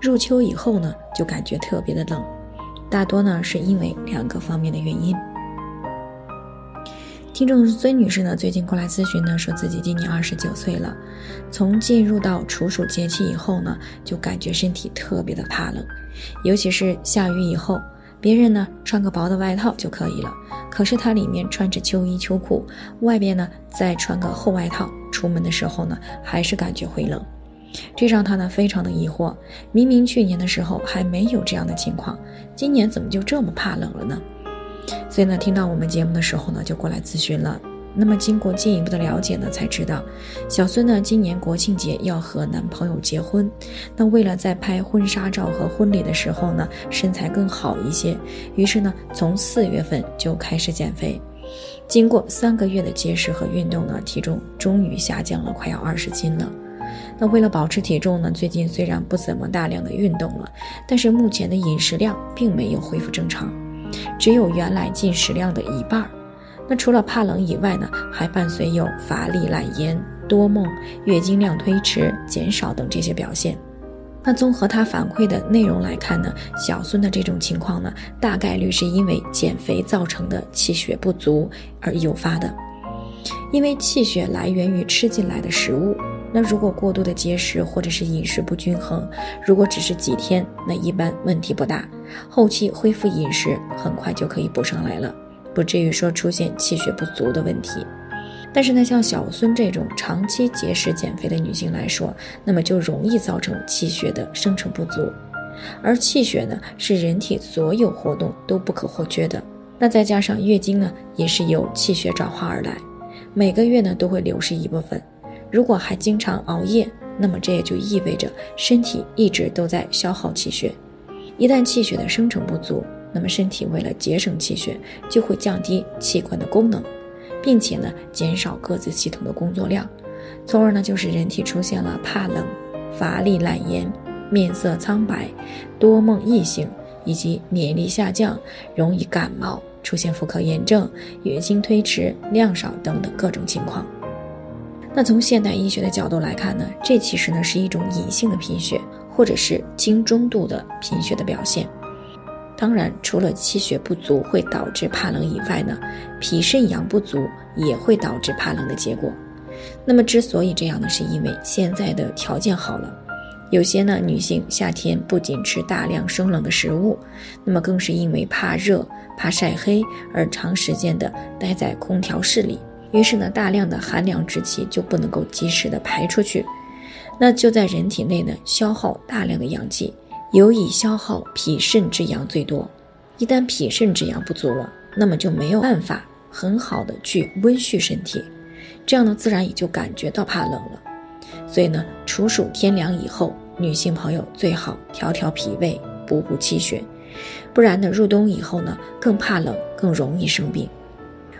入秋以后呢，就感觉特别的冷，大多呢是因为两个方面的原因。听众孙女士呢，最近过来咨询呢，说自己今年二十九岁了，从进入到处暑节气以后呢，就感觉身体特别的怕冷，尤其是下雨以后，别人呢穿个薄的外套就可以了，可是她里面穿着秋衣秋裤，外边呢再穿个厚外套，出门的时候呢，还是感觉会冷。这让他呢非常的疑惑，明明去年的时候还没有这样的情况，今年怎么就这么怕冷了呢？所以呢，听到我们节目的时候呢，就过来咨询了。那么经过进一步的了解呢，才知道小孙呢今年国庆节要和男朋友结婚，那为了在拍婚纱照和婚礼的时候呢身材更好一些，于是呢从四月份就开始减肥，经过三个月的节食和运动呢，体重终于下降了快要二十斤了。那为了保持体重呢，最近虽然不怎么大量的运动了，但是目前的饮食量并没有恢复正常，只有原来进食量的一半儿。那除了怕冷以外呢，还伴随有乏力、懒言、多梦、月经量推迟、减少等这些表现。那综合他反馈的内容来看呢，小孙的这种情况呢，大概率是因为减肥造成的气血不足而诱发的，因为气血来源于吃进来的食物。那如果过度的节食或者是饮食不均衡，如果只是几天，那一般问题不大，后期恢复饮食很快就可以补上来了，不至于说出现气血不足的问题。但是呢，像小孙这种长期节食减肥的女性来说，那么就容易造成气血的生成不足，而气血呢是人体所有活动都不可或缺的。那再加上月经呢也是由气血转化而来，每个月呢都会流失一部分。如果还经常熬夜，那么这也就意味着身体一直都在消耗气血。一旦气血的生成不足，那么身体为了节省气血，就会降低器官的功能，并且呢减少各自系统的工作量，从而呢就是人体出现了怕冷、乏力、懒言、面色苍白、多梦易醒，以及免疫力下降、容易感冒、出现妇科炎症、月经推迟、量少等等各种情况。那从现代医学的角度来看呢，这其实呢是一种隐性的贫血，或者是轻中度的贫血的表现。当然，除了气血不足会导致怕冷以外呢，脾肾阳不足也会导致怕冷的结果。那么之所以这样呢，是因为现在的条件好了，有些呢女性夏天不仅吃大量生冷的食物，那么更是因为怕热、怕晒黑而长时间的待在空调室里。于是呢，大量的寒凉之气就不能够及时的排出去，那就在人体内呢消耗大量的阳气，尤以消耗脾肾之阳最多。一旦脾肾之阳不足了，那么就没有办法很好的去温煦身体，这样呢自然也就感觉到怕冷了。所以呢，处暑天凉以后，女性朋友最好调调脾胃，补补气血，不然呢入冬以后呢更怕冷，更容易生病。